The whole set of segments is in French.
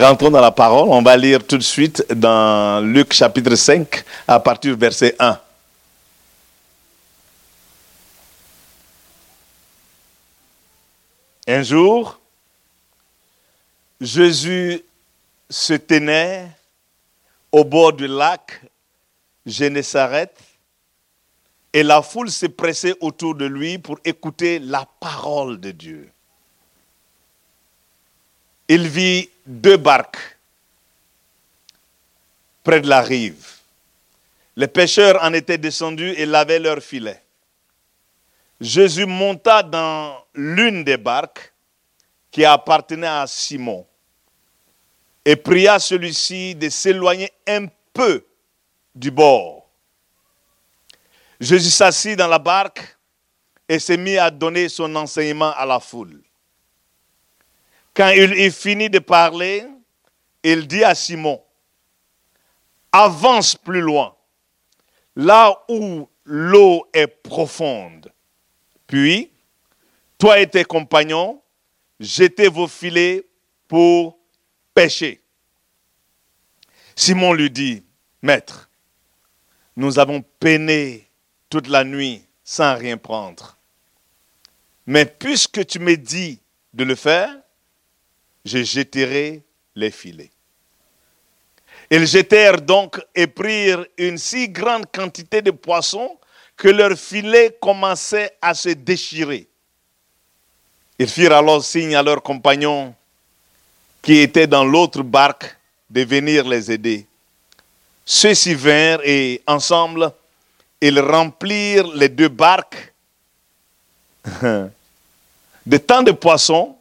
Rentrons dans la parole. On va lire tout de suite dans Luc chapitre 5 à partir du verset 1. Un jour, Jésus se tenait au bord du lac Génézareth et la foule se pressait autour de lui pour écouter la parole de Dieu. Il vit deux barques près de la rive. Les pêcheurs en étaient descendus et lavaient leurs filets. Jésus monta dans l'une des barques qui appartenait à Simon et pria celui-ci de s'éloigner un peu du bord. Jésus s'assit dans la barque et s'est mis à donner son enseignement à la foule. Quand il eut fini de parler, il dit à Simon, avance plus loin, là où l'eau est profonde. Puis, toi et tes compagnons, jetez vos filets pour pêcher. Simon lui dit, Maître, nous avons peiné toute la nuit sans rien prendre. Mais puisque tu me dis de le faire, je jetterai les filets. Ils jetèrent donc et prirent une si grande quantité de poissons que leurs filets commençaient à se déchirer. Ils firent alors signe à leurs compagnons qui étaient dans l'autre barque de venir les aider. Ceux-ci vinrent et ensemble, ils remplirent les deux barques de tant de poissons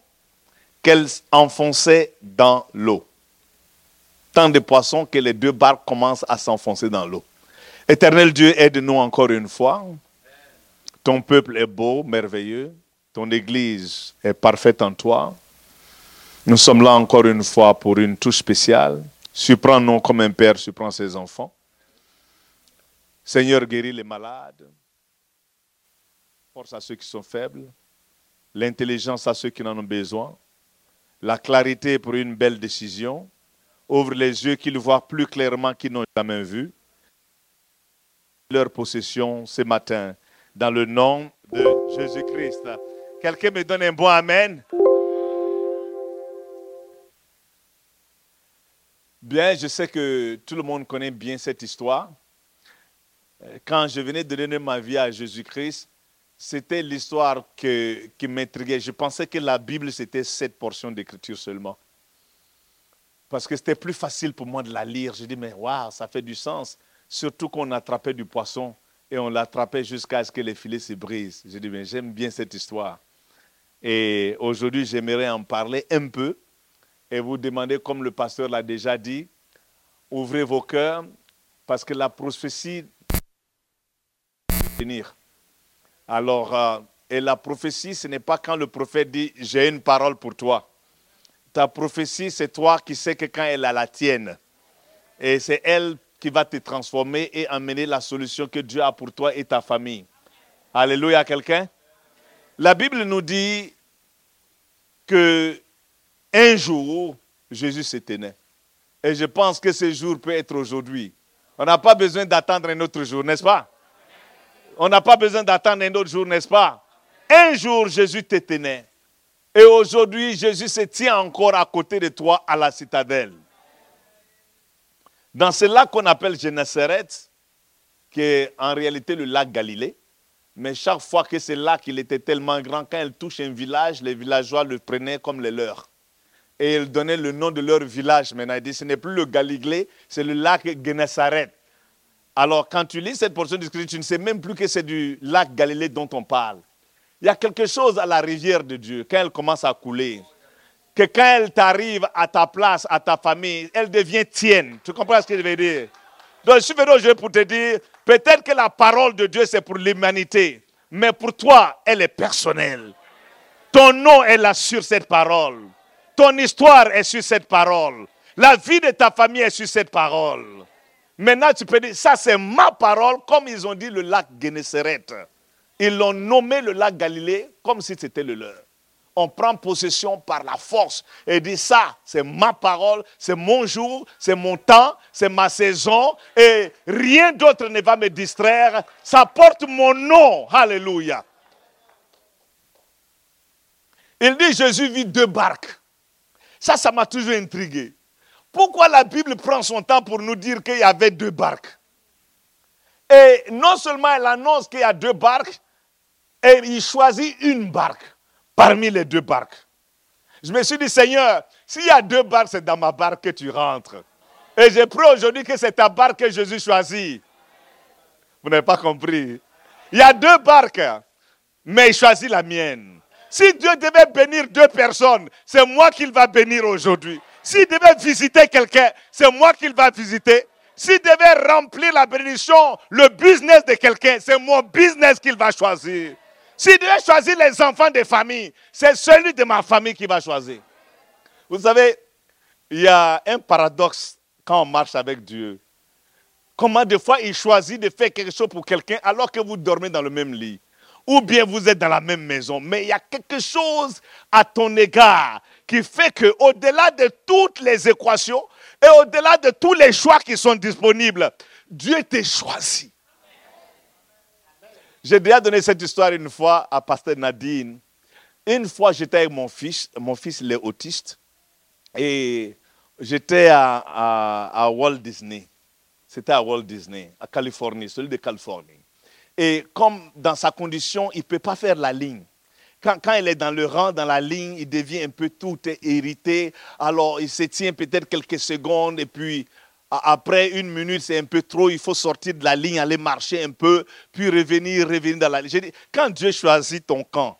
qu'elles enfonçaient dans l'eau. Tant de poissons que les deux barques commencent à s'enfoncer dans l'eau. Éternel Dieu, aide-nous encore une fois. Ton peuple est beau, merveilleux. Ton Église est parfaite en toi. Nous sommes là encore une fois pour une touche spéciale. Surprends-nous comme un père surprend ses enfants. Seigneur, guéris les malades. Force à ceux qui sont faibles. L'intelligence à ceux qui en ont besoin. La clarité pour une belle décision. Ouvre les yeux qu'ils voient plus clairement qu'ils n'ont jamais vu. Leur possession ce matin. Dans le nom de Jésus-Christ. Quelqu'un me donne un bon Amen? Bien, je sais que tout le monde connaît bien cette histoire. Quand je venais de donner ma vie à Jésus-Christ, c'était l'histoire qui m'intriguait. Je pensais que la Bible, c'était cette portion d'écriture seulement. Parce que c'était plus facile pour moi de la lire. Je dis, mais waouh, ça fait du sens. Surtout qu'on attrapait du poisson et on l'attrapait jusqu'à ce que les filets se brisent. Je dis, mais j'aime bien cette histoire. Et aujourd'hui, j'aimerais en parler un peu et vous demander, comme le pasteur l'a déjà dit, ouvrez vos cœurs parce que la prophétie venir. Alors, euh, et la prophétie, ce n'est pas quand le prophète dit j'ai une parole pour toi. Ta prophétie, c'est toi qui sais que quand elle a la tienne. Et c'est elle qui va te transformer et amener la solution que Dieu a pour toi et ta famille. Alléluia, quelqu'un? La Bible nous dit que un jour, Jésus s'était né. Et je pense que ce jour peut être aujourd'hui. On n'a pas besoin d'attendre un autre jour, n'est-ce pas? On n'a pas besoin d'attendre un autre jour, n'est-ce pas? Un jour, Jésus t'était né. Et aujourd'hui, Jésus se tient encore à côté de toi à la citadelle. Dans ce lac qu'on appelle Génézareth, qui est en réalité le lac Galilée, mais chaque fois que ce lac était tellement grand, quand il touche un village, les villageois le prenaient comme les leurs et ils donnaient le nom de leur village. Maintenant, ils disent ce n'est plus le Galilée, c'est le lac Gennesaret. Alors, quand tu lis cette portion de tu ne sais même plus que c'est du lac Galilée dont on parle. Il y a quelque chose à la rivière de Dieu, quand elle commence à couler, que quand elle t'arrive à ta place, à ta famille, elle devient tienne. Tu comprends ce que je veux dire? Donc, je suis venu aujourd'hui pour te dire, peut-être que la parole de Dieu, c'est pour l'humanité, mais pour toi, elle est personnelle. Ton nom est là sur cette parole. Ton histoire est sur cette parole. La vie de ta famille est sur cette parole. Maintenant, tu peux dire, ça c'est ma parole, comme ils ont dit le lac Gennesaret. Ils l'ont nommé le lac Galilée comme si c'était le leur. on prend possession par la force et dit ça, c'est ma parole, c'est mon jour, c'est mon temps, c'est ma saison et rien d'autre ne va me distraire. Ça porte mon nom. Alléluia. Il dit Jésus vit deux barques. Ça, ça m'a toujours intrigué. Pourquoi la Bible prend son temps pour nous dire qu'il y avait deux barques? Et non seulement elle annonce qu'il y a deux barques, et il choisit une barque parmi les deux barques. Je me suis dit, Seigneur, s'il y a deux barques, c'est dans ma barque que tu rentres. Et j'ai pris aujourd'hui que c'est ta barque que Jésus choisit. Vous n'avez pas compris. Il y a deux barques, mais il choisit la mienne. Si Dieu devait bénir deux personnes, c'est moi qu'il va bénir aujourd'hui. S'il devait visiter quelqu'un, c'est moi qu'il va visiter. S'il devait remplir la bénédiction, le business de quelqu'un, c'est mon business qu'il va choisir. S'il devait choisir les enfants des familles, c'est celui de ma famille qui va choisir. Vous savez, il y a un paradoxe quand on marche avec Dieu. Comment des fois il choisit de faire quelque chose pour quelqu'un alors que vous dormez dans le même lit. Ou bien vous êtes dans la même maison. Mais il y a quelque chose à ton égard qui fait que au-delà de toutes les équations et au-delà de tous les choix qui sont disponibles, Dieu t'a choisi. J'ai déjà donné cette histoire une fois à Pasteur Nadine. Une fois, j'étais avec mon fils. Mon fils, il est autiste. Et j'étais à, Walt Disney. C'était à Walt Disney, à Californie, celui de Californie. Et comme dans sa condition, il ne peut pas faire la ligne. Quand, quand, il est dans le rang, dans la ligne, il devient un peu tout irrité. Alors, il se tient peut-être quelques secondes et puis après une minute, c'est un peu trop, il faut sortir de la ligne, aller marcher un peu, puis revenir, revenir dans la ligne. J'ai dit, quand Dieu choisit ton camp,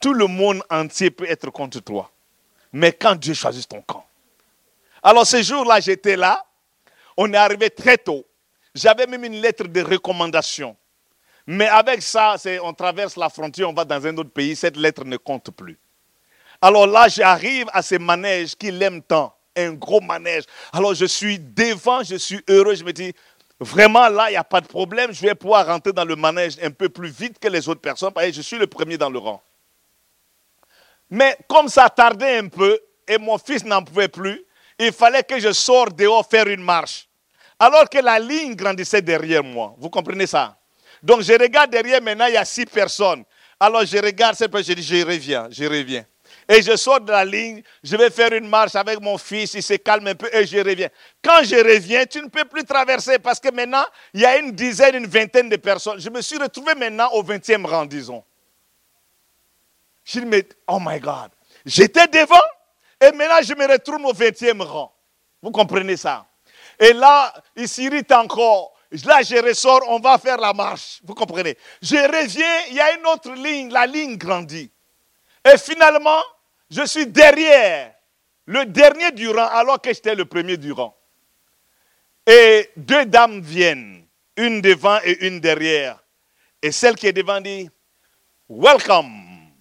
tout le monde entier peut être contre toi. Mais quand Dieu choisit ton camp. Alors ce jour-là, j'étais là, on est arrivé très tôt. J'avais même une lettre de recommandation. Mais avec ça, on traverse la frontière, on va dans un autre pays, cette lettre ne compte plus. Alors là, j'arrive à ce manège qu'il aime tant un gros manège. Alors je suis devant, je suis heureux, je me dis, vraiment là, il n'y a pas de problème, je vais pouvoir rentrer dans le manège un peu plus vite que les autres personnes, parce que je suis le premier dans le rang. Mais comme ça tardait un peu et mon fils n'en pouvait plus, il fallait que je sorte dehors faire une marche. Alors que la ligne grandissait derrière moi. Vous comprenez ça? Donc je regarde derrière, maintenant il y a six personnes. Alors je regarde cette personne, je dis, je reviens, je reviens et je sors de la ligne, je vais faire une marche avec mon fils, il se calme un peu et je reviens. Quand je reviens, tu ne peux plus traverser parce que maintenant, il y a une dizaine, une vingtaine de personnes. Je me suis retrouvé maintenant au 20e rang, disons. Je me oh my God, j'étais devant et maintenant je me retrouve au 20e rang. Vous comprenez ça? Et là, il s'irrite encore. Là, je ressors, on va faire la marche. Vous comprenez? Je reviens, il y a une autre ligne, la ligne grandit. Et finalement, je suis derrière, le dernier du rang, alors que j'étais le premier du rang. Et deux dames viennent, une devant et une derrière. Et celle qui est devant dit, Welcome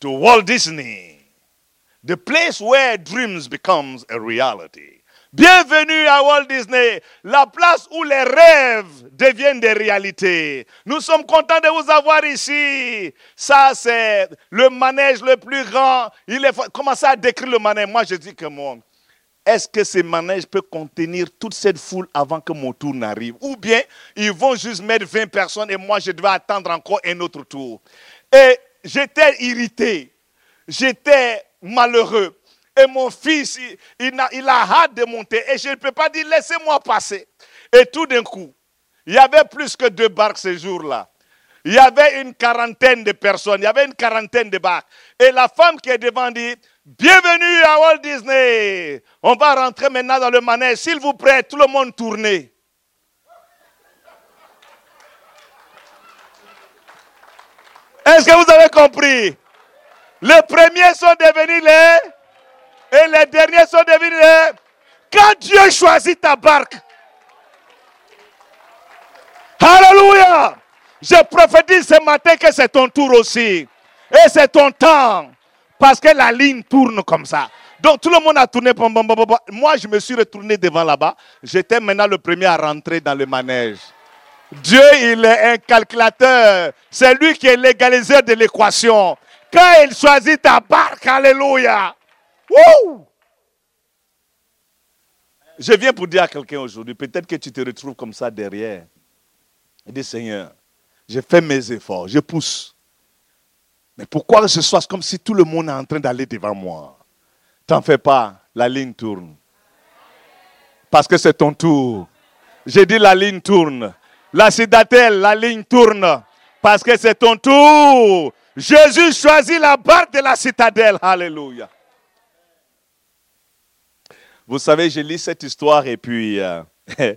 to Walt Disney, the place where dreams becomes a reality. Bienvenue à Walt Disney, la place où les rêves deviennent des réalités. Nous sommes contents de vous avoir ici. Ça, c'est le manège le plus grand. Il est... Comment ça décrire le manège? Moi, je dis que moi, est-ce que ce manège peut contenir toute cette foule avant que mon tour n'arrive? Ou bien ils vont juste mettre 20 personnes et moi, je dois attendre encore un autre tour. Et j'étais irrité. J'étais malheureux. Et mon fils, il, a, a hâte de monter. Et je ne peux pas dire, laissez-moi passer. Et tout d'un coup, il y avait plus que deux barques ce jour-là. Il y avait une quarantaine de personnes, il y avait une quarantaine de barques. Et la femme qui est devant dit, bienvenue à Walt Disney. On va rentrer maintenant dans le manège. S'il vous plaît, tout le monde tournez. Est-ce que vous avez compris? Les premiers sont devenus les et les derniers sont devenus. Quand Dieu choisit ta barque. Alléluia. Je prophétise ce matin que c'est ton tour aussi. Et c'est ton temps. Parce que la ligne tourne comme ça. Donc tout le monde a tourné. Moi, je me suis retourné devant là-bas. J'étais maintenant le premier à rentrer dans le manège. Dieu, il est un calculateur. C'est lui qui est l'égaliseur de l'équation. quand il choisit ta barque, alléluia. Je viens pour dire à quelqu'un aujourd'hui, peut-être que tu te retrouves comme ça derrière. Et dis, Seigneur, j'ai fait mes efforts, je pousse. Mais pourquoi ce soit comme si tout le monde est en train d'aller devant moi? T'en fais pas, la ligne tourne. Parce que c'est ton tour. J'ai dit la ligne tourne. La citadelle, la ligne tourne. Parce que c'est ton tour. Jésus choisit la barre de la citadelle. Alléluia. Vous savez, j'ai lu cette histoire et puis euh,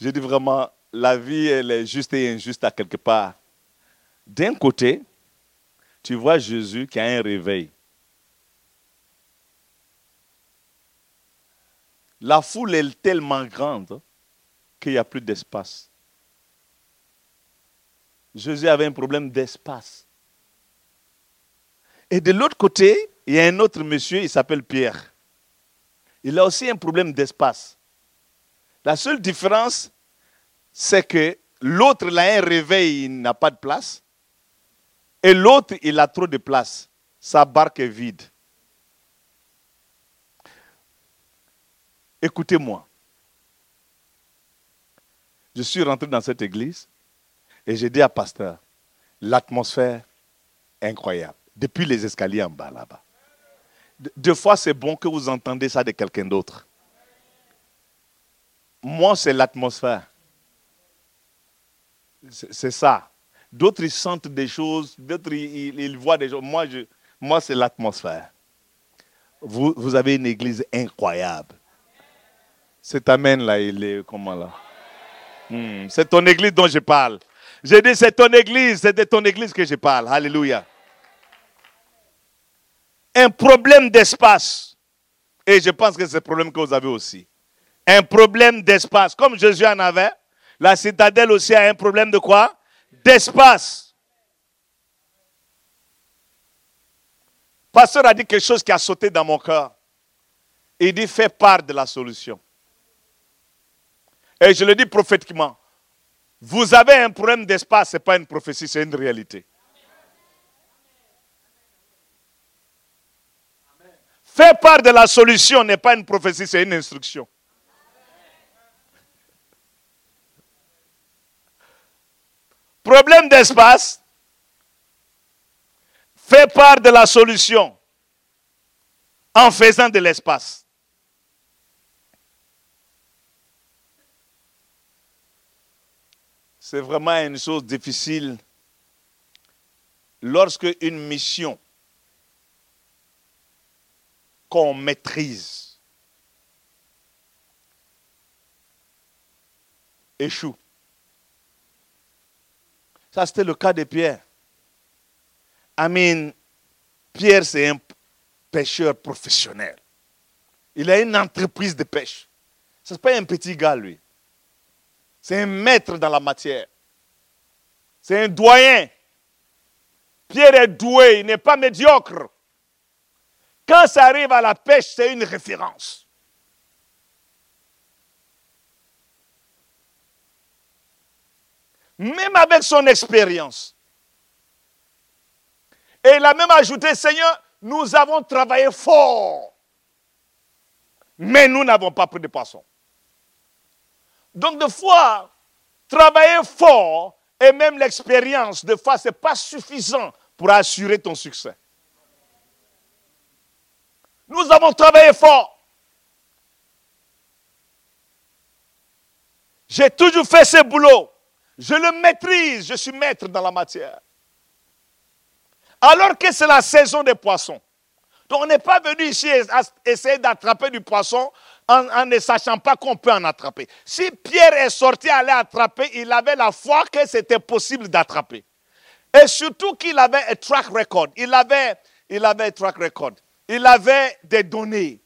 j'ai dit vraiment, la vie, elle est juste et injuste à quelque part. D'un côté, tu vois Jésus qui a un réveil. La foule est tellement grande qu'il n'y a plus d'espace. Jésus avait un problème d'espace. Et de l'autre côté, il y a un autre monsieur, il s'appelle Pierre. Il a aussi un problème d'espace. La seule différence, c'est que l'autre, il a un réveil, il n'a pas de place. Et l'autre, il a trop de place. Sa barque est vide. Écoutez-moi. Je suis rentré dans cette église et j'ai dit à pasteur, l'atmosphère incroyable. Depuis les escaliers en bas là-bas. Deux fois, c'est bon que vous entendez ça de quelqu'un d'autre. Moi, c'est l'atmosphère. C'est ça. D'autres, ils sentent des choses, d'autres, ils, voient des choses. Moi, moi c'est l'atmosphère. Vous, vous avez une église incroyable. Cet amen-là, il est comment là? Hmm, C'est ton église dont je parle. J'ai dit, c'est ton église, c'est de ton église que je parle. Alléluia. Un problème d'espace. Et je pense que c'est le problème que vous avez aussi. Un problème d'espace. Comme Jésus en avait, la citadelle aussi a un problème de quoi? D'espace. Pasteur a dit quelque chose qui a sauté dans mon cœur. Il dit, fais part de la solution. Et je le dis prophétiquement. Vous avez un problème d'espace, ce n'est pas une prophétie, c'est une réalité. Faire part de la solution n'est pas une prophétie, c'est une instruction. Problème d'espace, fait part de la solution en faisant de l'espace. C'est vraiment une chose difficile lorsque une mission qu'on maîtrise échoue. Ça, c'était le cas de Pierre. Amin, Pierre, c'est un pêcheur professionnel. Il a une entreprise de pêche. Ce n'est pas un petit gars, lui. C'est un maître dans la matière. C'est un doyen. Pierre est doué, il n'est pas médiocre. Quand ça arrive à la pêche, c'est une référence. Même avec son expérience. Et il a même ajouté, Seigneur, nous avons travaillé fort, mais nous n'avons pas pris de poisson. Donc, des fois, travailler fort et même l'expérience, des fois, ce n'est pas suffisant pour assurer ton succès. Nous avons travaillé fort. J'ai toujours fait ce boulot. Je le maîtrise. Je suis maître dans la matière. Alors que c'est la saison des poissons. Donc on n'est pas venu ici essayer d'attraper du poisson en, ne sachant pas qu'on peut en attraper. Si Pierre est sorti aller attraper, il avait la foi que c'était possible d'attraper. Et surtout qu'il avait un track record. Il avait, il avait un track record. Il avait des données.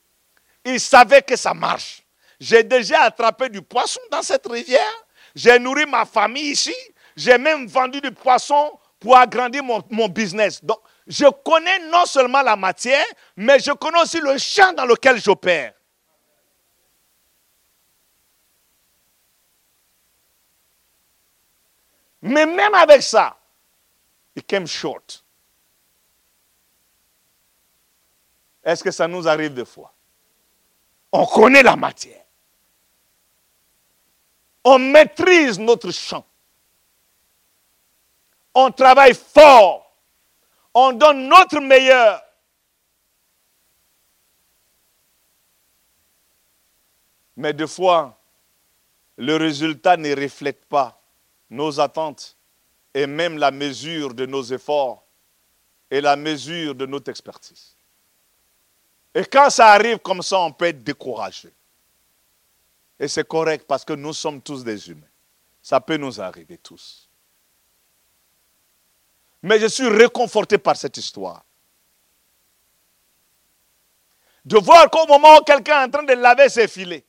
Il savait que ça marche. J'ai déjà attrapé du poisson dans cette rivière. J'ai nourri ma famille ici. J'ai même vendu du poisson pour agrandir mon, business. Donc, je connais non seulement la matière, mais je connais aussi le champ dans lequel j'opère. Mais même avec ça, il came short. Est-ce que ça nous arrive des fois? On connaît la matière. On maîtrise notre champ. On travaille fort. On donne notre meilleur. Mais des fois, le résultat ne reflète pas nos attentes et même la mesure de nos efforts et la mesure de notre expertise. Et quand ça arrive comme ça, on peut être découragé. Et c'est correct parce que nous sommes tous des humains. Ça peut nous arriver tous. Mais je suis réconforté par cette histoire. De voir qu'au moment où quelqu'un est en train de laver ses filets,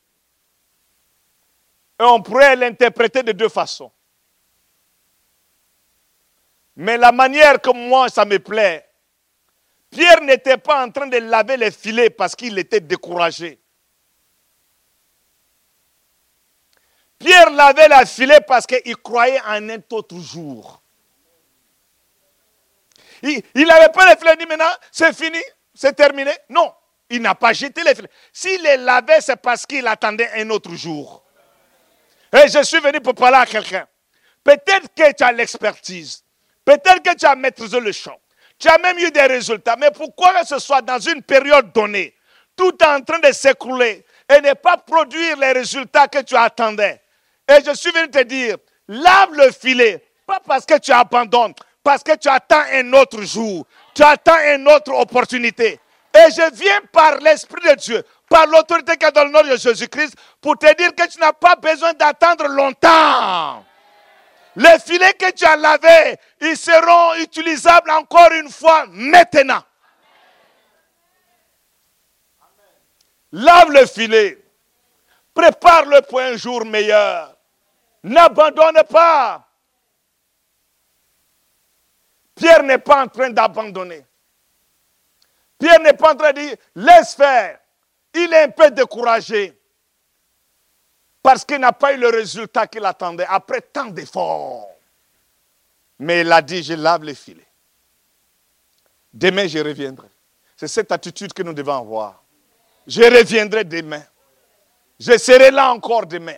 et on pourrait l'interpréter de deux façons. Mais la manière que moi, ça me plaît, Pierre n'était pas en train de laver les filets parce qu'il était découragé. Pierre lavait les filets parce qu'il croyait en un autre jour. Il n'avait pas les filets, il dit maintenant, c'est fini, c'est terminé. Non, il n'a pas jeté les filets. S'il les lavait, c'est parce qu'il attendait un autre jour. Et je suis venu pour parler à quelqu'un. Peut-être que tu as l'expertise. Peut-être que tu as maîtrisé le champ. Tu as même eu des résultats. Mais pourquoi que ce soit dans une période donnée, tout est en train de s'écrouler et ne pas produire les résultats que tu attendais Et je suis venu te dire, lave le filet. Pas parce que tu abandonnes, parce que tu attends un autre jour. Tu attends une autre opportunité. Et je viens par l'Esprit de Dieu par l'autorité qui dans le nom de Jésus-Christ pour te dire que tu n'as pas besoin d'attendre longtemps. Les filets que tu as lavés, ils seront utilisables encore une fois maintenant. Lave le filet. Prépare-le pour un jour meilleur. N'abandonne pas. Pierre n'est pas en train d'abandonner. Pierre n'est pas en train de dire, laisse faire il est un peu découragé parce qu'il n'a pas eu le résultat qu'il attendait après tant d'efforts. Mais il a dit, je lave les filets. Demain, je reviendrai. C'est cette attitude que nous devons avoir. Je reviendrai demain. Je serai là encore demain.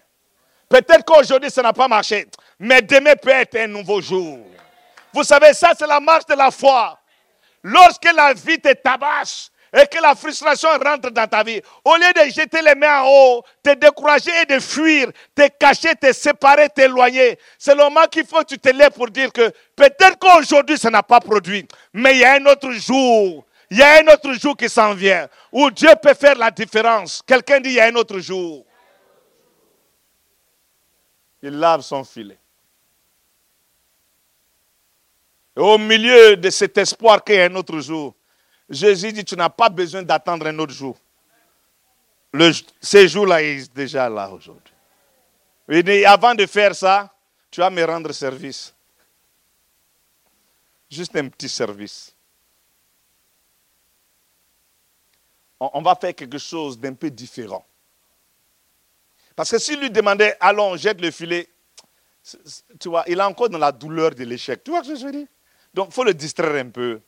Peut-être qu'aujourd'hui, ça n'a pas marché, mais demain peut être un nouveau jour. Vous savez, ça, c'est la marche de la foi. Lorsque la vie te tabasse, et que la frustration rentre dans ta vie, au lieu de jeter les mains en haut, te décourager et de fuir, te cacher, te séparer, t'éloigner, c'est le moment qu'il faut que tu te lèves pour dire que peut-être qu'aujourd'hui ça n'a pas produit, mais il y a un autre jour, il y a un autre jour qui s'en vient, où Dieu peut faire la différence. Quelqu'un dit il y a un autre jour. Il lave son filet. Et au milieu de cet espoir qu'il y a un autre jour, Jésus dit, tu n'as pas besoin d'attendre un autre jour. Le, ce jour-là est déjà là aujourd'hui. Il dit, avant de faire ça, tu vas me rendre service. Juste un petit service. On, va faire quelque chose d'un peu différent. Parce que s'il lui demandait, allons, jette le filet, tu vois, il est encore dans la douleur de l'échec. Tu vois ce que je veux dire? Donc, il faut le distraire un peu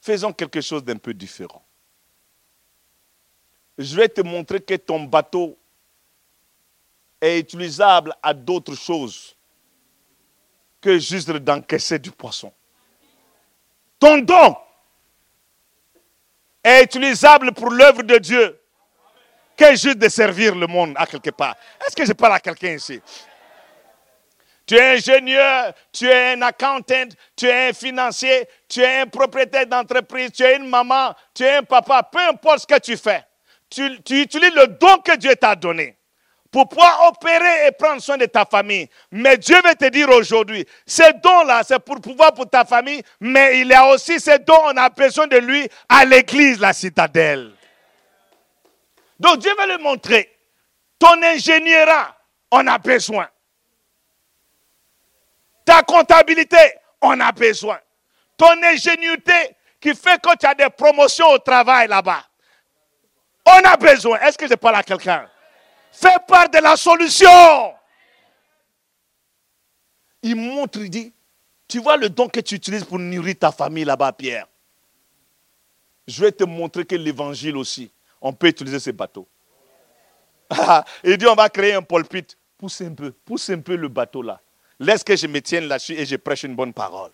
faisons quelque chose d'un peu différent. Je vais te montrer que ton bateau est utilisable à d'autres choses que juste d'encaisser du poisson. Ton don est utilisable pour l'œuvre de Dieu que juste de servir le monde à quelque part. Est-ce que je parle à quelqu'un ici? Tu es ingénieur, tu es un accountant, tu es un financier, tu es un propriétaire d'entreprise, tu es une maman, tu es un papa, peu importe ce que tu fais. Tu, utilises le don que Dieu t'a donné pour pouvoir opérer et prendre soin de ta famille. Mais Dieu veut te dire aujourd'hui, ce don-là, c'est pour pouvoir pour ta famille, mais il y a aussi ce don, on a besoin de lui à l'église, la citadelle. Donc Dieu veut le montrer. Ton ingénierat, on a besoin. Ta comptabilité, on a besoin. Ton ingénuité qui fait que tu as des promotions au travail là-bas. On a besoin. Est-ce que je parle à quelqu'un? Fais part de la solution. Il montre, il dit, tu vois le don que tu utilises pour nourrir ta famille là-bas, Pierre. Je vais te montrer que l'évangile aussi, on peut utiliser ces bateaux. Il dit, on va créer un pulpit. Pousse un peu, pousse un peu le bateau là. Laisse que je me tienne là-dessus et je prêche une bonne parole.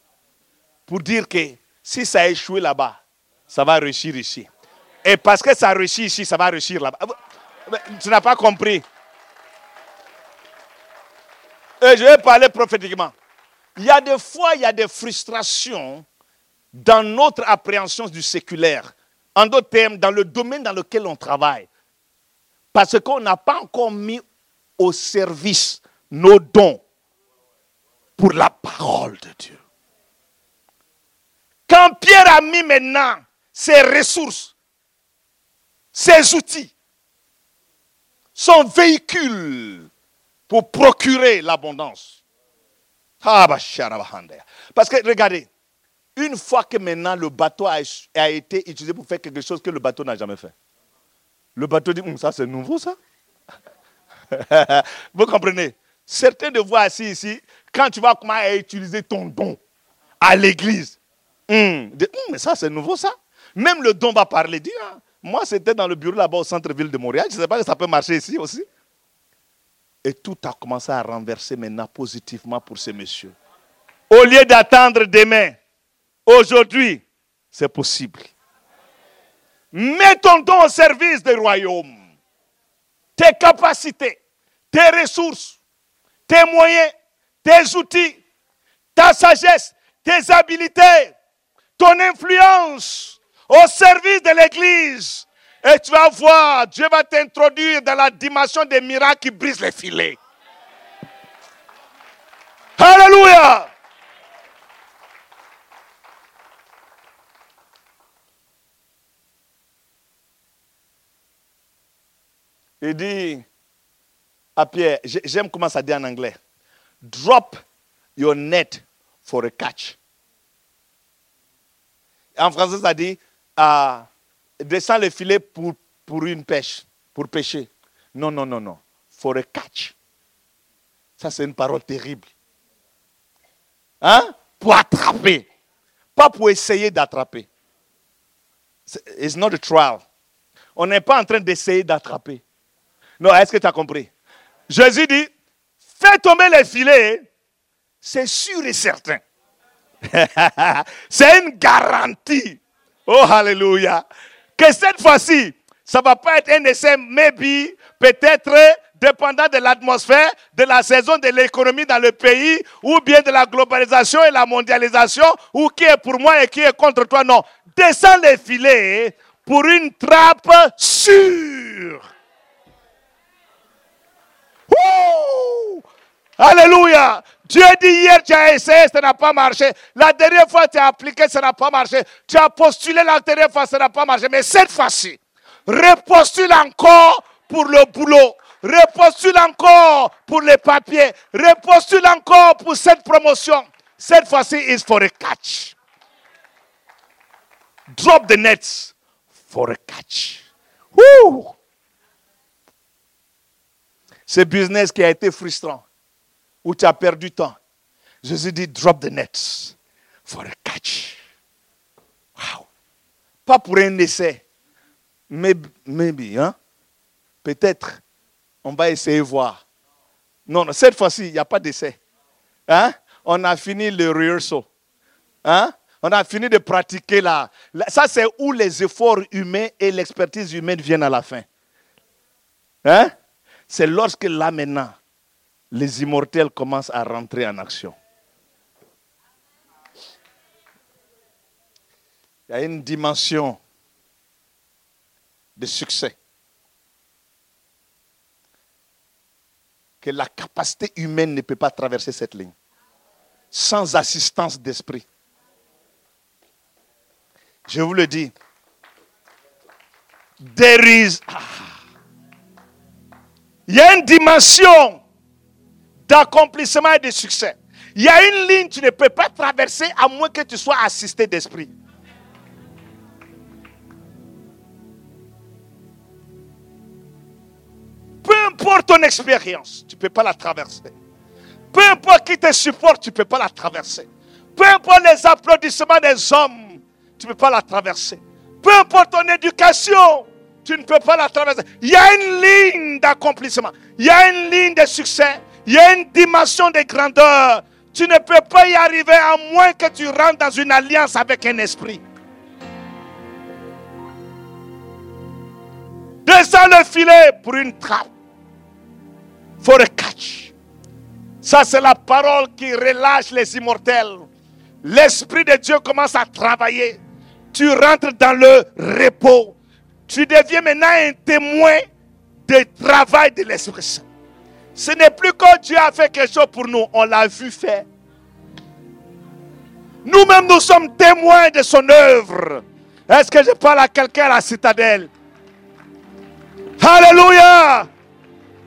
Pour dire que si ça a échoué là-bas, ça va réussir ici. Et parce que ça réussit ici, ça va réussir là-bas. Tu n'as pas compris. Je vais parler prophétiquement. Il y a des fois, il y a des frustrations dans notre appréhension du séculaire. En d'autres termes, dans le domaine dans lequel on travaille. Parce qu'on n'a pas encore mis au service nos dons pour la parole de Dieu. Quand Pierre a mis maintenant ses ressources, ses outils, son véhicule pour procurer l'abondance. Ah, Parce que regardez, une fois que maintenant le bateau a, été utilisé pour faire quelque chose que le bateau n'a jamais fait, le bateau dit, hum, ça c'est nouveau ça. vous comprenez? Certains de vous assis ici, quand tu vas comment utiliser ton don à l'église, hum, hum, mais ça c'est nouveau ça. Même le don va parler, dit, hein, moi c'était dans le bureau là-bas au centre-ville de Montréal, je ne sais pas si ça peut marcher ici aussi. Et tout a commencé à renverser maintenant positivement pour ces messieurs. Au lieu d'attendre demain, aujourd'hui, c'est possible. Mets ton don au service du royaume. Tes capacités, tes ressources, tes moyens, tes outils, ta sagesse, tes habiletés, ton influence au service de l'Église, et tu vas voir, Dieu va t'introduire dans la dimension des miracles qui brisent les filets. Alléluia. Il dit à Pierre, j'aime comment ça dit en anglais, drop your net for a catch. En français, ça dit, uh, descend le filet pour, pour une pêche, pour pêcher. Non, non, non, non. For a catch. Ça, c'est une parole terrible. Hein? Pour attraper. Pas pour essayer d'attraper. It's not a trial. On n'est pas en train d'essayer d'attraper. Non, est-ce que tu as compris? Jésus dit, fais tomber les filets, c'est sûr et certain. c'est une garantie. Oh, alléluia que cette fois-ci, ça ne va pas être un essai, maybe, peut-être dépendant de l'atmosphère, de la saison de l'économie dans le pays, ou bien de la globalisation et la mondialisation, ou qui est pour moi et qui est contre toi. Non, descends les filets pour une trappe sûre. Alléluia. Dieu dit hier, tu as essayé, ça n'a pas marché. La dernière fois, tu as appliqué, ça n'a pas marché. Tu as postulé la dernière fois, ça n'a pas marché. Mais cette fois-ci, repostule encore pour le boulot. Repostule encore pour les papiers. Repostule encore pour cette promotion. Cette fois-ci is for a catch. Drop the nets for a catch. Woo! Ce business qui a été frustrant où tu as perdu temps. Jésus dit, drop the nets for a catch. Wow. Pas pour un essai. Maybe, maybe hein? Peut-être, on va essayer voir. Non, non cette fois-ci, il n'y a pas d'essai. Hein? On a fini le rehearsal. Hein? On a fini de pratiquer là. Ça, c'est où les efforts humains et l'expertise humaine viennent à la fin. Hein? C'est lorsque là maintenant, les immortels commencent à rentrer en action. Il y a une dimension de succès que la capacité humaine ne peut pas traverser cette ligne sans assistance d'esprit. Je vous le dis. There is. Ah. Il y a une dimension d'accomplissement et de succès. Il y a une ligne que tu ne peux pas traverser à moins que tu sois assisté d'esprit. Peu importe ton expérience, tu ne peux pas la traverser. Peu importe qui te supporte, tu ne peux pas la traverser. Peu importe les applaudissements des hommes, tu ne peux pas la traverser. Peu importe ton éducation, tu ne peux pas la traverser. Il y a une ligne d'accomplissement. Il y a une ligne de succès. Il y a une dimension de grandeur. Tu ne peux pas y arriver à moins que tu rentres dans une alliance avec un esprit. Descends le filet pour une trappe. For a catch. Ça, c'est la parole qui relâche les immortels. L'Esprit de Dieu commence à travailler. Tu rentres dans le repos. Tu deviens maintenant un témoin du travail de l'Esprit Saint. Ce n'est plus que Dieu a fait quelque chose pour nous. On l'a vu faire. Nous-mêmes, nous sommes témoins de son œuvre. Est-ce que je parle à quelqu'un à la citadelle? Alléluia!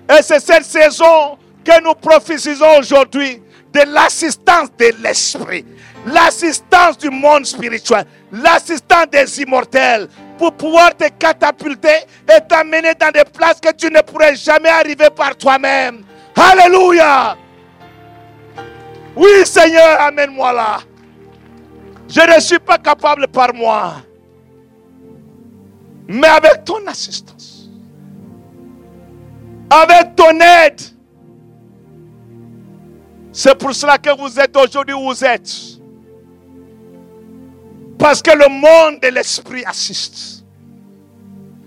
Et c'est cette saison que nous prophétisons aujourd'hui de l'assistance de l'Esprit, l'assistance du monde spirituel, l'assistance des immortels pour pouvoir te catapulter et t'amener dans des places que tu ne pourrais jamais arriver par toi-même. Alléluia. Oui Seigneur, amène-moi là. Je ne suis pas capable par moi. Mais avec ton assistance, avec ton aide, c'est pour cela que vous êtes aujourd'hui où vous êtes. Parce que le monde de l'esprit assiste.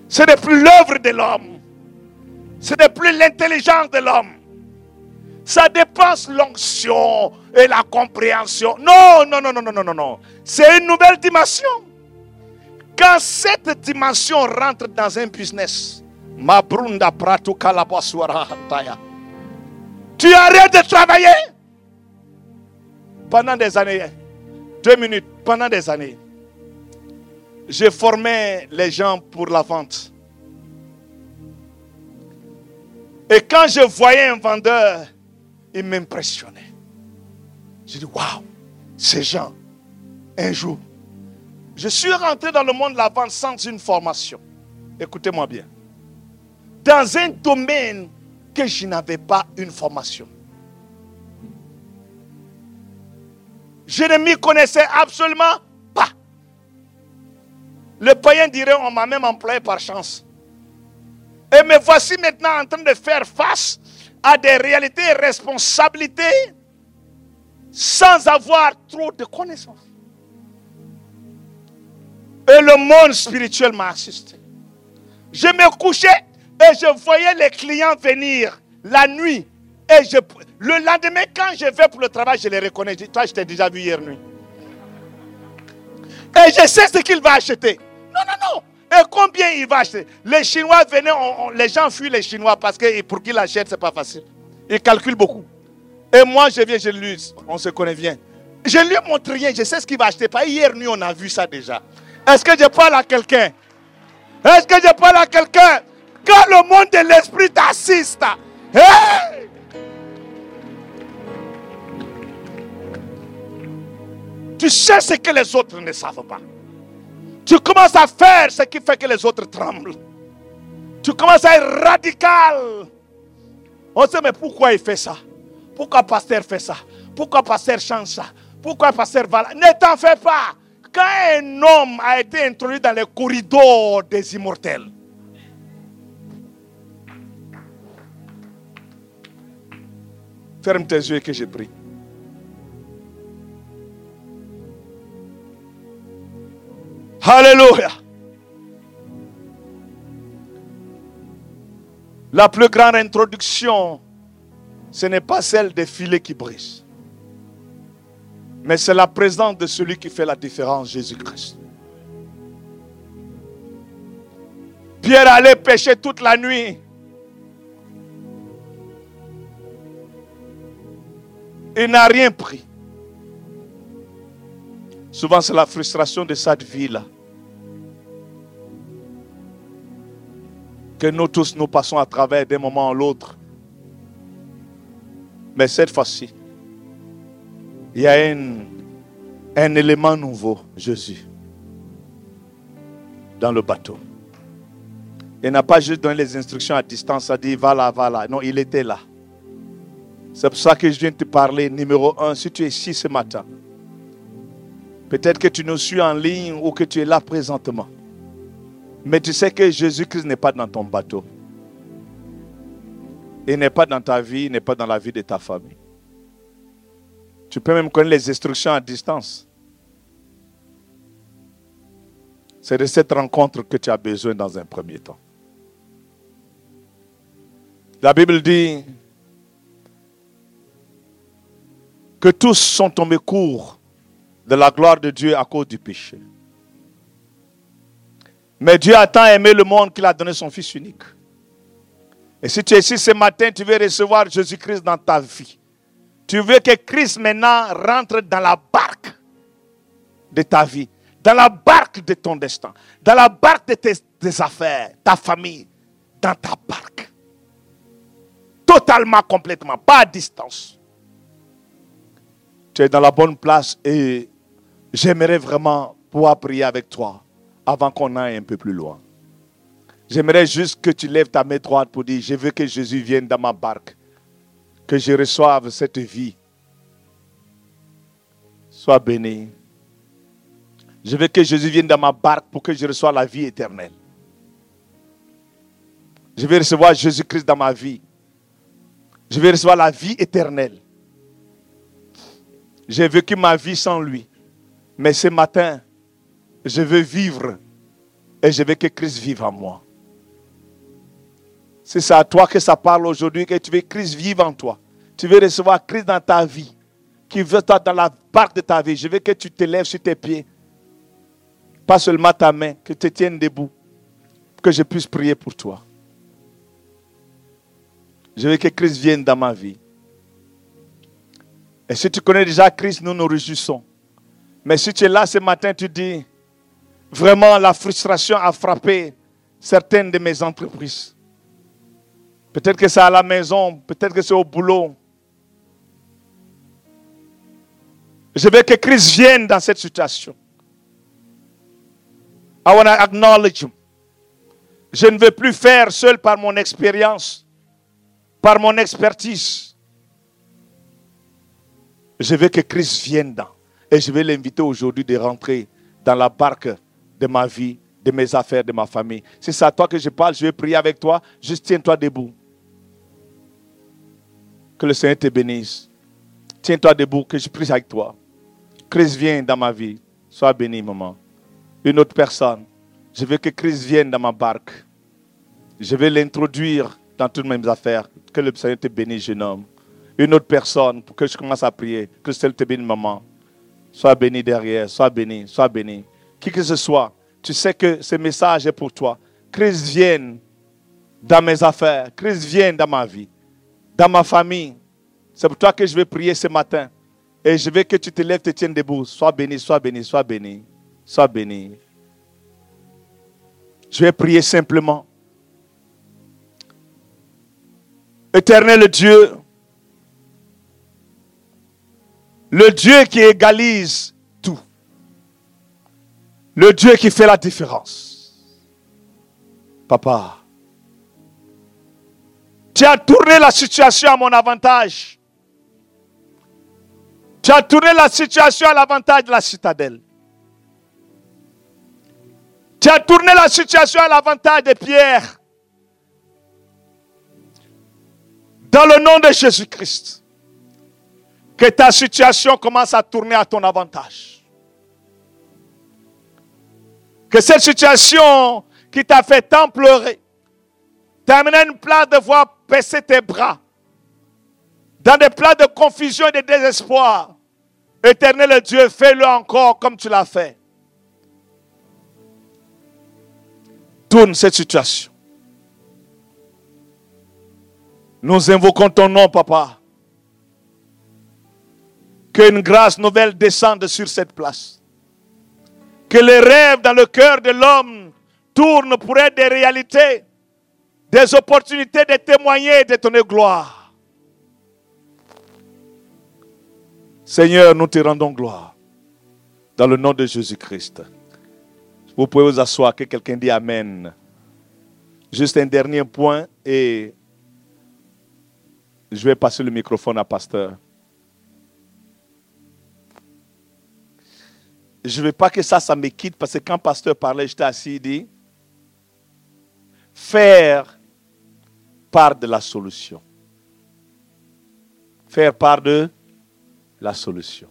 Ce n'est plus l'œuvre de l'homme. Ce n'est plus l'intelligence de l'homme. Ça dépasse l'onction et la compréhension. Non, non, non, non, non, non, non. C'est une nouvelle dimension. Quand cette dimension rentre dans un business, tu arrêtes de travailler pendant des années, deux minutes, pendant des années, j'ai formé les gens pour la vente. Et quand je voyais un vendeur, il m'impressionnait. Je dis, waouh, ces gens, un jour, je suis rentré dans le monde de la vente sans une formation. Écoutez-moi bien. Dans un domaine que je n'avais pas une formation. Je ne m'y connaissais absolument. Le païen dirait, on m'a même employé par chance. Et me voici maintenant en train de faire face à des réalités et responsabilités sans avoir trop de connaissances. Et le monde spirituel m'a assisté. Je me couchais et je voyais les clients venir la nuit. Et je, le lendemain, quand je vais pour le travail, je les reconnais. toi, je t'ai déjà vu hier nuit. Et je sais ce qu'il va acheter. Non, non, non. Et combien il va acheter? Les Chinois venaient, les gens fuient les Chinois parce que pour qu'ils achètent, ce n'est pas facile. Ils calculent beaucoup. Et moi, je viens, je lui, on se connaît bien. Je lui montre rien, je sais ce qu'il va acheter. Pas hier nuit, on a vu ça déjà. Est-ce que je parle à quelqu'un? Est-ce que je parle à quelqu'un? Quand le monde de l'esprit t'assiste, Tu sais ce que les autres ne savent pas. Tu commences à faire ce qui fait que les autres tremblent. Tu commences à être radical. On sait, mais pourquoi il fait ça? Pourquoi pasteur fait ça? Pourquoi pasteur change ça? Pourquoi pasteur va là? Ne t'en fais pas. Quand un homme a été introduit dans les corridors des immortels, ferme tes yeux que j'ai pris. Alléluia. La plus grande introduction, ce n'est pas celle des filets qui brisent, mais c'est la présence de celui qui fait la différence, Jésus-Christ. Pierre allait pêcher toute la nuit. Il n'a rien pris. Souvent, c'est la frustration de cette vie-là. Que nous tous, nous passons à travers d'un moment à l'autre. Mais cette fois-ci, il y a un, élément nouveau, Jésus, dans le bateau. Il n'a pas juste donné les instructions à distance, a dit va là, va là. Non, il était là. C'est pour ça que je viens te parler. Numéro un, si tu es ici ce matin, Peut-être que tu nous suis en ligne ou que tu es là présentement. Mais tu sais que Jésus-Christ n'est pas dans ton bateau. Il n'est pas dans ta vie, il n'est pas dans la vie de ta famille. Tu peux même connaître les instructions à distance. C'est de cette rencontre que tu as besoin dans un premier temps. La Bible dit que tous sont tombés court de la gloire de Dieu à cause du péché. Mais Dieu a tant aimé le monde qu'il a donné son Fils unique. Et si tu es ici ce matin, tu veux recevoir Jésus-Christ dans ta vie. Tu veux que Christ maintenant rentre dans la barque de ta vie, dans la barque de ton destin, dans la barque de tes, affaires, ta famille, dans ta barque. Totalement, complètement, pas à distance. Tu es dans la bonne place et j'aimerais vraiment pouvoir prier avec toi avant qu'on aille un peu plus loin. J'aimerais juste que tu lèves ta main droite pour dire, je veux que Jésus vienne dans ma barque, que je reçoive cette vie. Sois béni. Je veux que Jésus vienne dans ma barque pour que je reçoive la vie éternelle. Je vais recevoir Jésus-Christ dans ma vie. Je vais recevoir la vie éternelle. J'ai vécu ma vie sans lui. Mais ce matin, je veux vivre et je veux que Christ vive en moi. C'est à toi que ça parle aujourd'hui, que tu veux que Christ vive en toi. Tu veux recevoir Christ dans ta vie, qui veut toi dans la barque de ta vie. Je veux que tu te lèves sur tes pieds. Pas seulement ta main, que tu te tiennes debout. Que je puisse prier pour toi. Je veux que Christ vienne dans ma vie. Et si tu connais déjà Christ, nous nous réjouissons. Mais si tu es là ce matin, tu dis, vraiment la frustration a frappé certaines de mes entreprises. Peut-être que c'est à la maison, peut-être que c'est au boulot. Je veux que Christ vienne dans cette situation. I want to acknowledge. Je ne veux plus faire seul par mon expérience, par mon expertise. Je veux que Christ vienne dans. Et je vais l'inviter aujourd'hui de rentrer dans la barque de ma vie, de mes affaires, de ma famille. C'est à toi que je parle, je vais prier avec toi. Juste tiens-toi debout. Que le Seigneur te bénisse. Tiens-toi debout, que je prie avec toi. Christ vienne dans ma vie. Sois béni, maman. Une autre personne. Je veux que Christ vienne dans ma barque. Je vais l'introduire dans toutes mes affaires. Que le Seigneur te bénisse, jeune homme. Une autre personne pour que je commence à prier. Que le Seigneur te bénisse, maman. Sois béni derrière. Sois béni. Sois béni qui que ce soit, tu sais que ce message est pour toi. Christ vienne dans mes affaires. Christ vienne dans ma vie, dans ma famille. C'est pour toi que je vais prier ce matin. Et je veux que tu te lèves, te tiennes debout. Sois béni, sois béni, sois béni. Sois béni. Je vais prier simplement. Éternel Dieu, le Dieu qui égalise le Dieu qui fait la différence. Papa, tu as tourné la situation à mon avantage. Tu as tourné la situation à l'avantage de la citadelle. Tu as tourné la situation à l'avantage de Pierre. Dans le nom de Jésus-Christ, que ta situation commence à tourner à ton avantage. Que cette situation qui t'a fait tant pleurer t'a amené à une place de voir baisser tes bras. Dans des plats de confusion et de désespoir. Éternel Dieu, fais-le encore comme tu l'as fait. Tourne cette situation. Nous invoquons ton nom, papa. Qu'une grâce nouvelle descende sur cette place. Que les rêves dans le cœur de l'homme tournent pour être des réalités, des opportunités de témoigner de ton gloire. Seigneur, nous te rendons gloire. Dans le nom de Jésus-Christ. Vous pouvez vous asseoir, que quelqu'un dit Amen. Juste un dernier point et je vais passer le microphone à pasteur. Je ne veux pas que ça, ça me quitte parce que quand le pasteur parlait, j'étais assis, il dit, faire part de la solution. Faire part de la solution.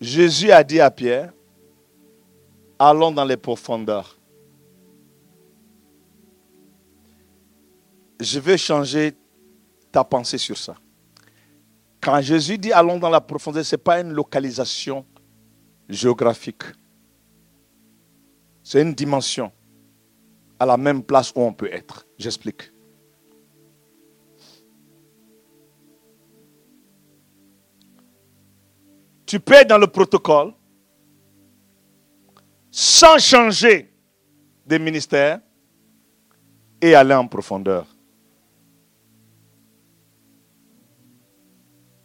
Jésus a dit à Pierre, allons dans les profondeurs. Je vais changer ta pensée sur ça. Quand Jésus dit allons dans la profondeur, ce n'est pas une localisation géographique. C'est une dimension à la même place où on peut être. J'explique. Tu peux être dans le protocole sans changer de ministère et aller en profondeur.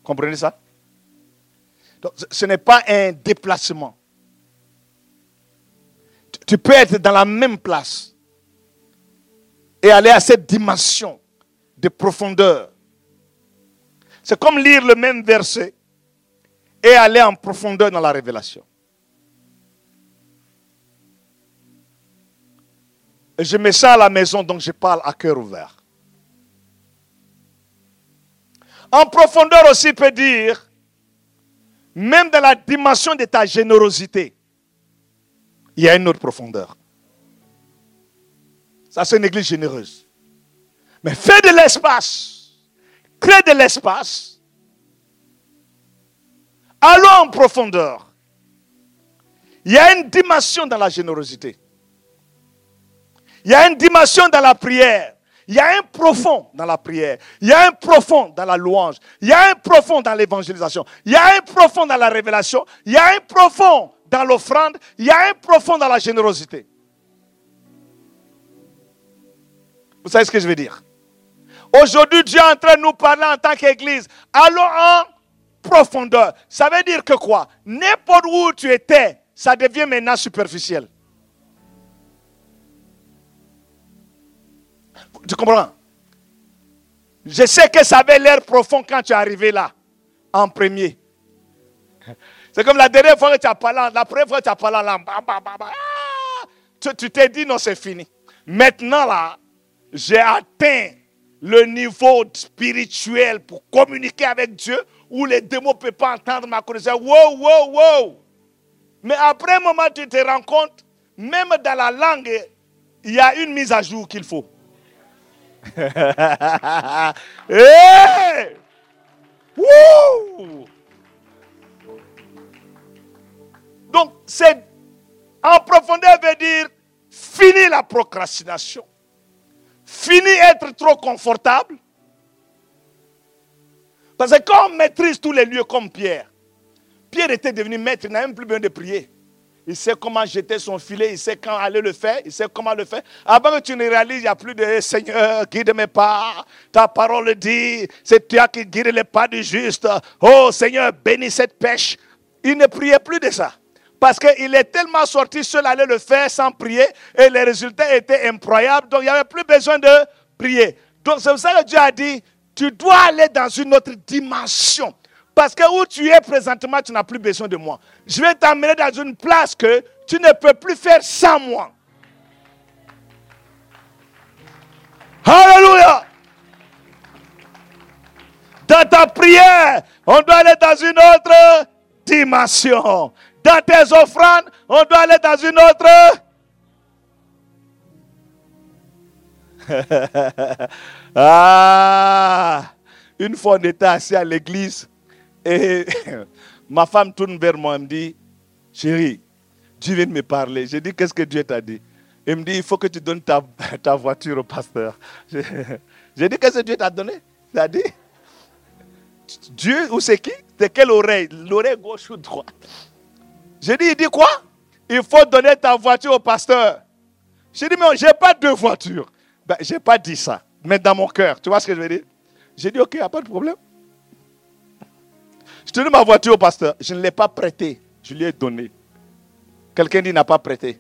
Comprenez ça? Ce n'est pas un déplacement. Tu peux être dans la même place et aller à cette dimension de profondeur. C'est comme lire le même verset et aller en profondeur dans la révélation. je mets ça à la maison, donc je parle à cœur ouvert. En profondeur aussi peut dire, même dans la dimension de ta générosité, il y a une autre profondeur. Ça, c'est une église généreuse. Mais fais de l'espace. Crée de l'espace. Allons en profondeur. Il y a une dimension dans la générosité. Il y a une dimension dans la prière. Il y a un profond dans la prière. Il y a un profond dans la louange. Il y a un profond dans l'évangélisation. Il y a un profond dans la révélation. Il y a un profond dans l'offrande. Il y a un profond dans la générosité. Vous savez ce que je veux dire? Aujourd'hui, Dieu est en train de nous parler en tant qu'Église. Allons en profondeur. Ça veut dire que quoi? N'importe où tu étais, ça devient maintenant superficiel. Tu comprends? Je sais que ça avait l'air profond quand tu es arrivé là, en premier. C'est comme la dernière fois que tu as parlé, la première fois que tu as parlé là, ah! tu t'es dit non, c'est fini. Maintenant là, j'ai atteint le niveau spirituel pour communiquer avec Dieu où les démons ne peuvent pas entendre ma connaissance. Wow, wow, wow. Mais après un moment, tu te rends compte, même dans la langue, il y a une mise à jour qu'il faut. Donc, c'est en profondeur veut dire fini la procrastination. Fini être trop confortable. Parce que quand on maîtrise tous les lieux comme Pierre, Pierre était devenu maître, il n'a même plus besoin de prier. Il sait comment jeter son filet, il sait quand aller le faire, il sait comment le faire. Avant que tu ne réalises, il n'y a plus de Seigneur, guide mes pas. Ta parole dit, c'est toi qui guide les pas du juste. Oh Seigneur, bénis cette pêche. Il ne priait plus de ça. Parce qu'il est tellement sorti seul aller le faire sans prier et les résultats étaient incroyables. Donc il n'y avait plus besoin de prier. Donc c'est pour ça que Dieu a dit, tu dois aller dans une autre dimension. Parce que où tu es présentement, tu n'as plus besoin de moi. Je vais t'amener dans une place que tu ne peux plus faire sans moi. Alléluia. Dans ta prière, on doit aller dans une autre dimension. Dans tes offrandes, on doit aller dans une autre. ah, une fois on était assis à l'église et ma femme tourne vers moi et me dit, chérie, Dieu vient de me parler. J'ai dit, qu'est-ce que Dieu t'a dit? Il me dit, il faut que tu donnes ta, ta voiture au pasteur. J'ai dit, qu'est-ce que Dieu t'a donné? Il a dit, Dieu, ou c'est qui? De quelle oreille? L'oreille gauche ou droite? J'ai dit, il dit quoi? Il faut donner ta voiture au pasteur. J'ai dit, mais je n'ai pas deux voitures. Ben, je n'ai pas dit ça, mais dans mon cœur. Tu vois ce que je veux dire? J'ai dit, ok, il n'y a pas de problème. Je donne ma voiture au pasteur. Je ne l'ai pas prêtée. Je lui ai donné. Quelqu'un dit n'a pas prêté.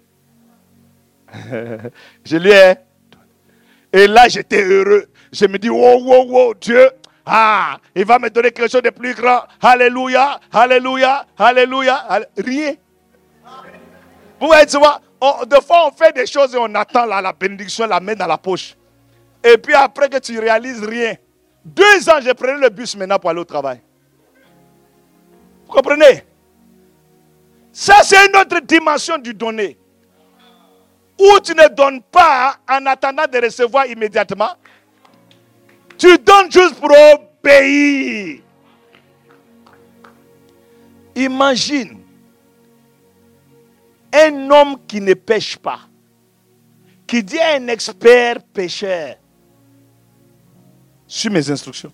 je lui ai. Et là, j'étais heureux. Je me dis, wow, wow, wow, Dieu, ah, il va me donner quelque chose de plus grand. Alléluia, alléluia, alléluia. Rien. Vous voyez, tu vois, de fois on fait des choses et on attend la bénédiction, la main dans la poche. Et puis après que tu réalises rien. Deux ans, j'ai pris le bus maintenant pour aller au travail. Comprenez? Ça, c'est une autre dimension du donner. Où tu ne donnes pas en attendant de recevoir immédiatement. Tu donnes juste pour obéir. Imagine un homme qui ne pêche pas, qui dit à un expert pêcheur, suis mes instructions.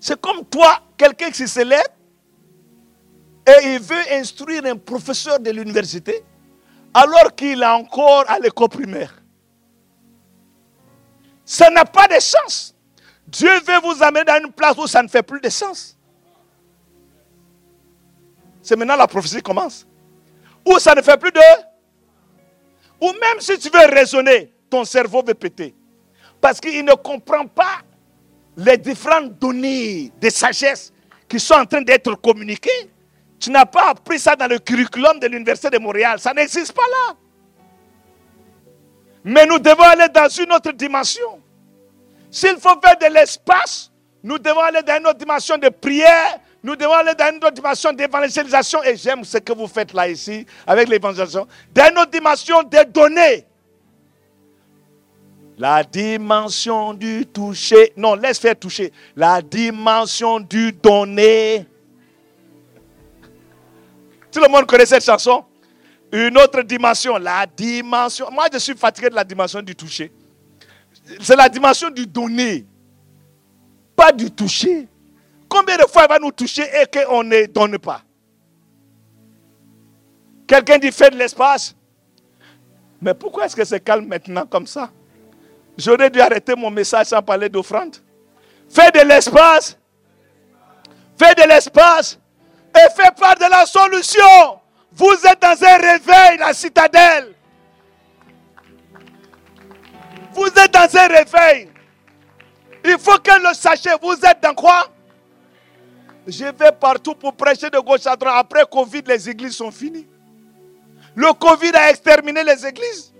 C'est comme toi, quelqu'un qui se lève et il veut instruire un professeur de l'université alors qu'il est encore à l'école primaire. Ça n'a pas de sens. Dieu veut vous amener dans une place où ça ne fait plus de sens. C'est maintenant la prophétie commence. Où ça ne fait plus de... Ou même si tu veux raisonner, ton cerveau veut péter. Parce qu'il ne comprend pas les différentes données de sagesse qui sont en train d'être communiquées. Tu n'as pas appris ça dans le curriculum de l'Université de Montréal. Ça n'existe pas là. Mais nous devons aller dans une autre dimension. S'il faut faire de l'espace, nous devons aller dans une autre dimension de prière. Nous devons aller dans une autre dimension d'évangélisation. Et j'aime ce que vous faites là ici avec l'évangélisation. Dans une autre dimension de données. La dimension du toucher. Non, laisse faire toucher. La dimension du donner. Tout le monde connaît cette chanson Une autre dimension. La dimension. Moi, je suis fatigué de la dimension du toucher. C'est la dimension du donner. Pas du toucher. Combien de fois il va nous toucher et qu'on ne donne pas? Quelqu'un dit fait de l'espace. Mais pourquoi est-ce que c'est calme maintenant comme ça? J'aurais dû arrêter mon message sans parler d'offrande. Fais de l'espace. Fais de l'espace. Et fais part de la solution. Vous êtes dans un réveil, la citadelle. Vous êtes dans un réveil. Il faut que le sachiez. Vous êtes dans quoi? Je vais partout pour prêcher de gauche à droite. Après Covid, les églises sont finies. Le Covid a exterminé les églises.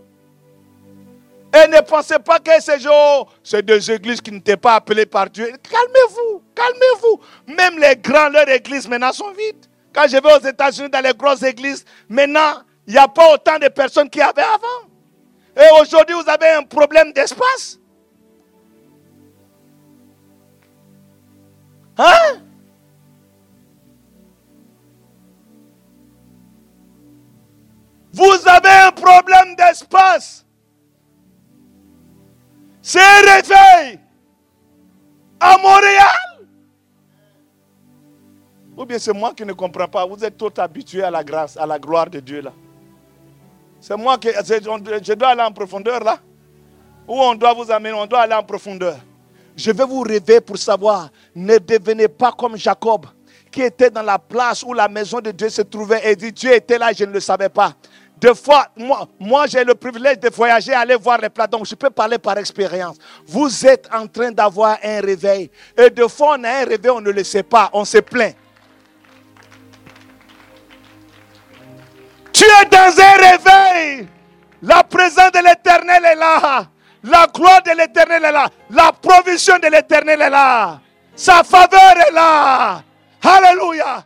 Et ne pensez pas que ces gens, c'est des églises qui n'étaient pas appelées par Dieu. Calmez-vous, calmez-vous. Même les grands, leurs églises maintenant sont vides. Quand je vais aux États-Unis dans les grosses églises, maintenant, il n'y a pas autant de personnes qu'il y avait avant. Et aujourd'hui, vous avez un problème d'espace. Hein? Vous avez un problème d'espace. C'est réveil à Montréal. Ou bien c'est moi qui ne comprends pas. Vous êtes trop habitué à la grâce, à la gloire de Dieu là. C'est moi qui. Je dois aller en profondeur là. Où on doit vous amener, on doit aller en profondeur. Je vais vous rêver pour savoir. Ne devenez pas comme Jacob, qui était dans la place où la maison de Dieu se trouvait et dit Dieu était là, je ne le savais pas. Des fois, moi, moi j'ai le privilège de voyager, aller voir les plats. Donc, je peux parler par expérience. Vous êtes en train d'avoir un réveil. Et des fois, on a un réveil, on ne le sait pas. On se plaint. Tu es dans un réveil. La présence de l'éternel est là. La gloire de l'éternel est là. La provision de l'éternel est là. Sa faveur est là. Alléluia.